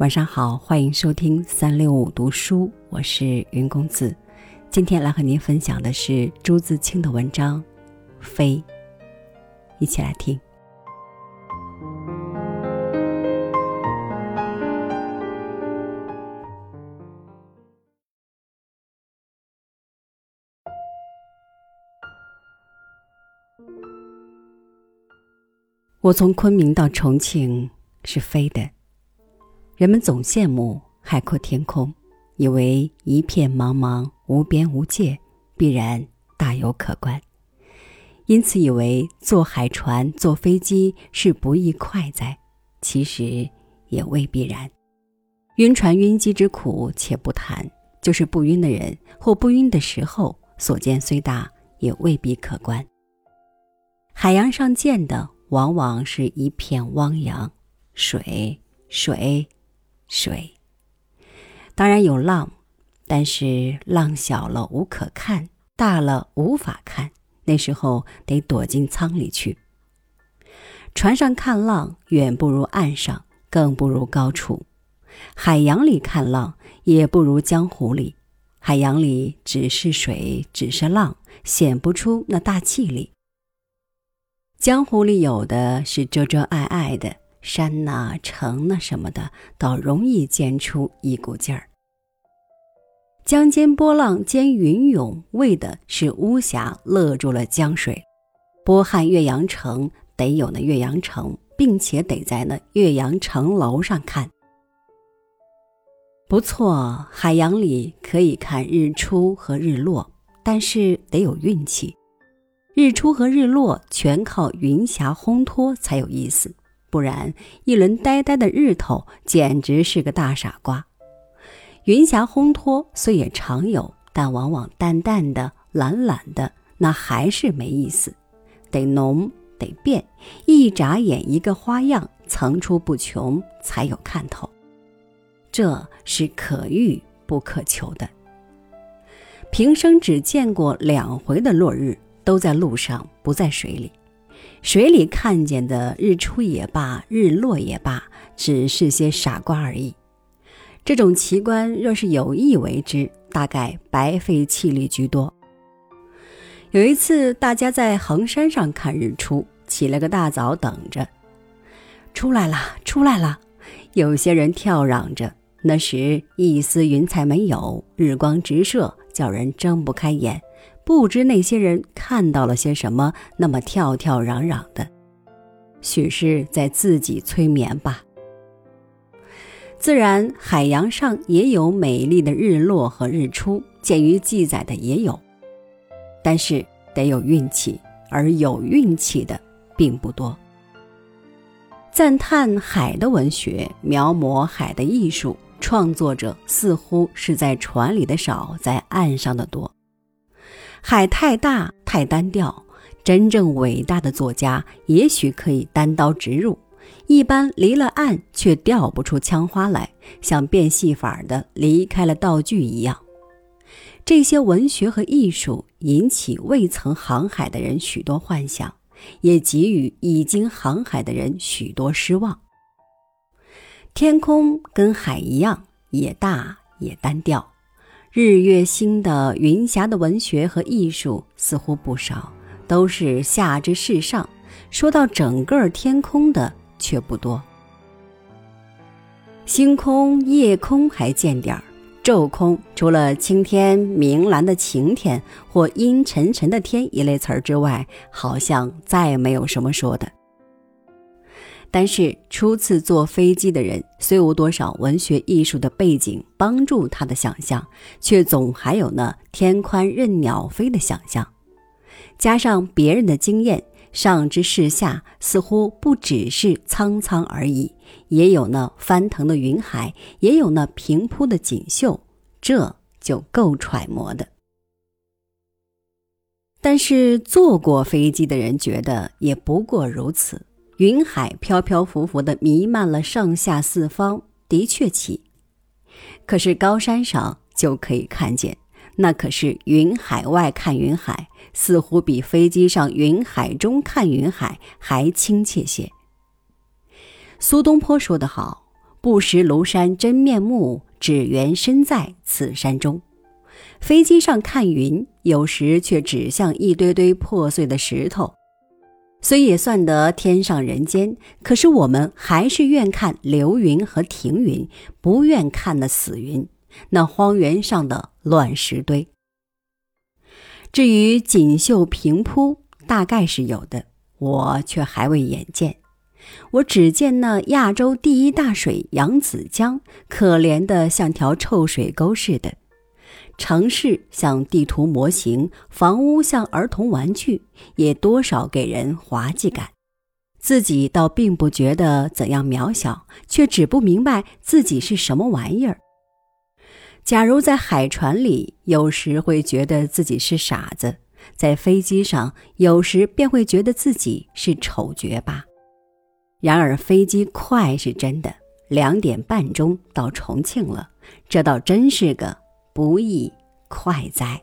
晚上好，欢迎收听三六五读书，我是云公子。今天来和您分享的是朱自清的文章《飞》，一起来听。我从昆明到重庆是飞的。人们总羡慕海阔天空，以为一片茫茫无边无界，必然大有可观，因此以为坐海船、坐飞机是不易快哉。其实也未必然。晕船晕机之苦且不谈，就是不晕的人或不晕的时候，所见虽大，也未必可观。海洋上见的往往是一片汪洋，水，水。水，当然有浪，但是浪小了无可看，大了无法看。那时候得躲进舱里去。船上看浪远不如岸上，更不如高处；海洋里看浪也不如江湖里。海洋里只是水，只是浪，显不出那大气力。江湖里有的是遮遮碍碍的。山呐、城呐什么的，倒容易见出一股劲儿。江间波浪兼云涌，为的是巫峡勒住了江水。波撼岳阳城，得有那岳阳城，并且得在那岳阳城楼上看。不错，海洋里可以看日出和日落，但是得有运气。日出和日落全靠云霞烘托才有意思。不然，一轮呆呆的日头简直是个大傻瓜。云霞烘托虽也常有，但往往淡淡的、懒懒的，那还是没意思。得浓，得变，一眨眼一个花样，层出不穷，才有看头。这是可遇不可求的。平生只见过两回的落日，都在路上，不在水里。水里看见的日出也罢，日落也罢，只是些傻瓜而已。这种奇观若是有意为之，大概白费气力居多。有一次，大家在衡山上看日出，起了个大早等着。出来了，出来了！有些人跳嚷着。那时一丝云彩没有，日光直射，叫人睁不开眼。不知那些人看到了些什么，那么跳跳嚷嚷的，许是在自己催眠吧。自然，海洋上也有美丽的日落和日出，鉴于记载的也有，但是得有运气，而有运气的并不多。赞叹海的文学，描摹海的艺术，创作者似乎是在船里的少，在岸上的多。海太大太单调，真正伟大的作家也许可以单刀直入，一般离了岸却调不出枪花来，像变戏法的离开了道具一样。这些文学和艺术引起未曾航海的人许多幻想，也给予已经航海的人许多失望。天空跟海一样，也大也单调。日月星的云霞的文学和艺术似乎不少，都是下至世上。说到整个天空的却不多。星空、夜空还见点儿，昼空除了青天、明蓝的晴天或阴沉沉的天一类词儿之外，好像再没有什么说的。但是初次坐飞机的人，虽无多少文学艺术的背景帮助他的想象，却总还有那天宽任鸟飞的想象。加上别人的经验，上知视下，似乎不只是苍苍而已，也有那翻腾的云海，也有那平铺的锦绣，这就够揣摩的。但是坐过飞机的人觉得，也不过如此。云海飘飘浮浮的弥漫了上下四方，的确奇。可是高山上就可以看见，那可是云海外看云海，似乎比飞机上云海中看云海还亲切些。苏东坡说得好：“不识庐山真面目，只缘身在此山中。飞机上看云，有时却只像一堆堆破碎的石头。虽也算得天上人间，可是我们还是愿看流云和停云，不愿看那死云，那荒原上的乱石堆。至于锦绣平铺，大概是有的，我却还未眼见。我只见那亚洲第一大水扬子江，可怜的像条臭水沟似的。城市像地图模型，房屋像儿童玩具，也多少给人滑稽感。自己倒并不觉得怎样渺小，却只不明白自己是什么玩意儿。假如在海船里，有时会觉得自己是傻子；在飞机上，有时便会觉得自己是丑角吧。然而飞机快是真的，两点半钟到重庆了，这倒真是个。不亦快哉！